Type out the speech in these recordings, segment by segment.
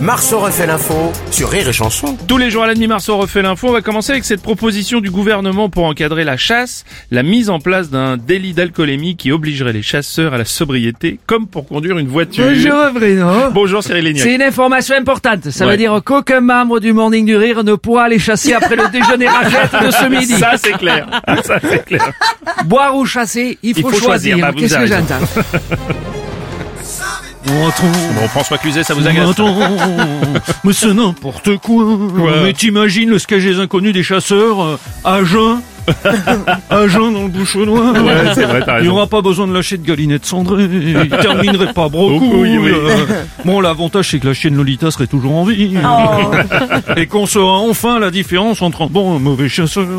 Marceau refait l'info sur Rire et Chanson. Tous les jours à la demi Marceau refait l'info. On va commencer avec cette proposition du gouvernement pour encadrer la chasse, la mise en place d'un délit d'alcoolémie qui obligerait les chasseurs à la sobriété, comme pour conduire une voiture. Bonjour Bruno. Bonjour Cyril Lignac. C'est une information importante. Ça Ouais. veut dire qu'aucun membre du Morning du Rire ne pourra aller chasser après le déjeuner raclette de ce midi. Ça c'est clair. Ça c'est clair. Boire ou chasser, il faut, Il faut choisir, bah, Qu'est-ce que j'entends? Bon François Cluzet, ça vous agace Attends, mais c'est n'importe quoi. Mais t'imagines le sketch des inconnus des chasseurs euh, à jeun à jeun dans le bouchonnois. Ouais, c'est vrai, Il n'y aura pas besoin de lâcher de galinette cendrée. Il terminerait pas Beaucoup, beaucoup. oui, oui. Bon, l'avantage, c'est que la chienne Lolita serait toujours en vie. Et qu'on saura enfin la différence entre un bon et un mauvais chasseur.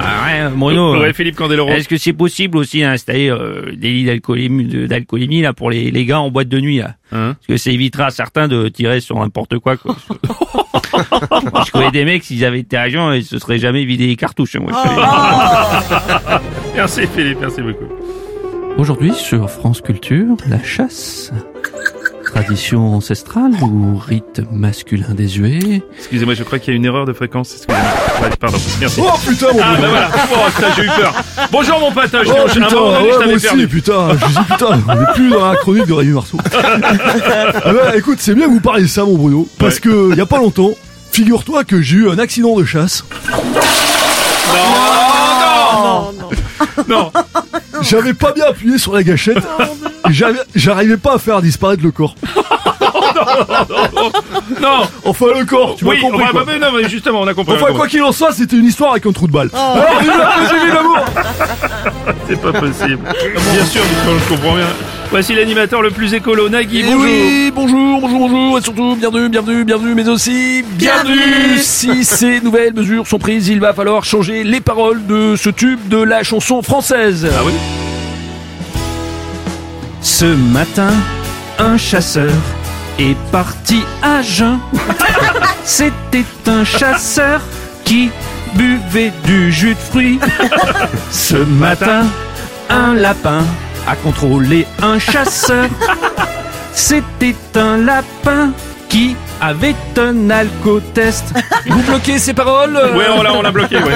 Ah ouais, Bruno. Ouais, Philippe Candeloro. Est-ce que c'est possible aussi d'installer euh, des lits d'alcoolémie, là pour les, les gars en boîte de nuit là? Hein? Parce que ça évitera à certains de tirer sur n'importe quoi. quoi. je connais des mecs, s'ils avaient été agents, ils se seraient jamais vidé les cartouches. hein, moi. Merci Philippe, merci beaucoup. Aujourd'hui, sur France Culture, la chasse. Tradition ancestrale ou rite masculin désuet Excusez-moi, je crois qu'il y a une erreur de fréquence. Ouais, pardon. Merci. Oh putain mon Ah bah voilà. Oh, putain, j'ai eu peur. Bonjour mon pote. Je, Oh à un putain, moment donné, je ouais, moi t'avais perdu. putain, je dis putain, on est plus dans la chronique de Rémi Marceau. ah bah, écoute, c'est bien que vous parliez de ça, mon Bruno, parce Ouais. que y a pas longtemps, figure-toi que j'ai eu un accident de chasse. Non. J'avais pas bien appuyé sur la gâchette, et j'avais- j'arrivais pas à faire disparaître le corps. Non. Enfin, le corps, tu Oui, m'as compris. ouais, quoi. bah, mais non, mais justement, on a compris. Enfin, compris. quoi qu'il en soit, c'était une histoire avec un trou de balle. L'amour C'est pas possible. Bien sûr, je comprends bien. Voici l'animateur le plus écolo, Nagui. Eh Bonjour. oui, bonjour, bonjour, bonjour, et surtout, bienvenue, bienvenue, bienvenue, mais aussi, bienvenue Si ces nouvelles mesures sont prises, il va falloir changer les paroles de ce tube de la chanson française. Ah oui Ce matin, un chasseur est parti à jeun. C'était un chasseur qui buvait du jus de fruits. Ce matin, un lapin a contrôlé un chasseur. C'était un lapin qui avait un alcotest. Vous bloquez ces paroles Ouais, on l'a, on l'a bloqué, ouais.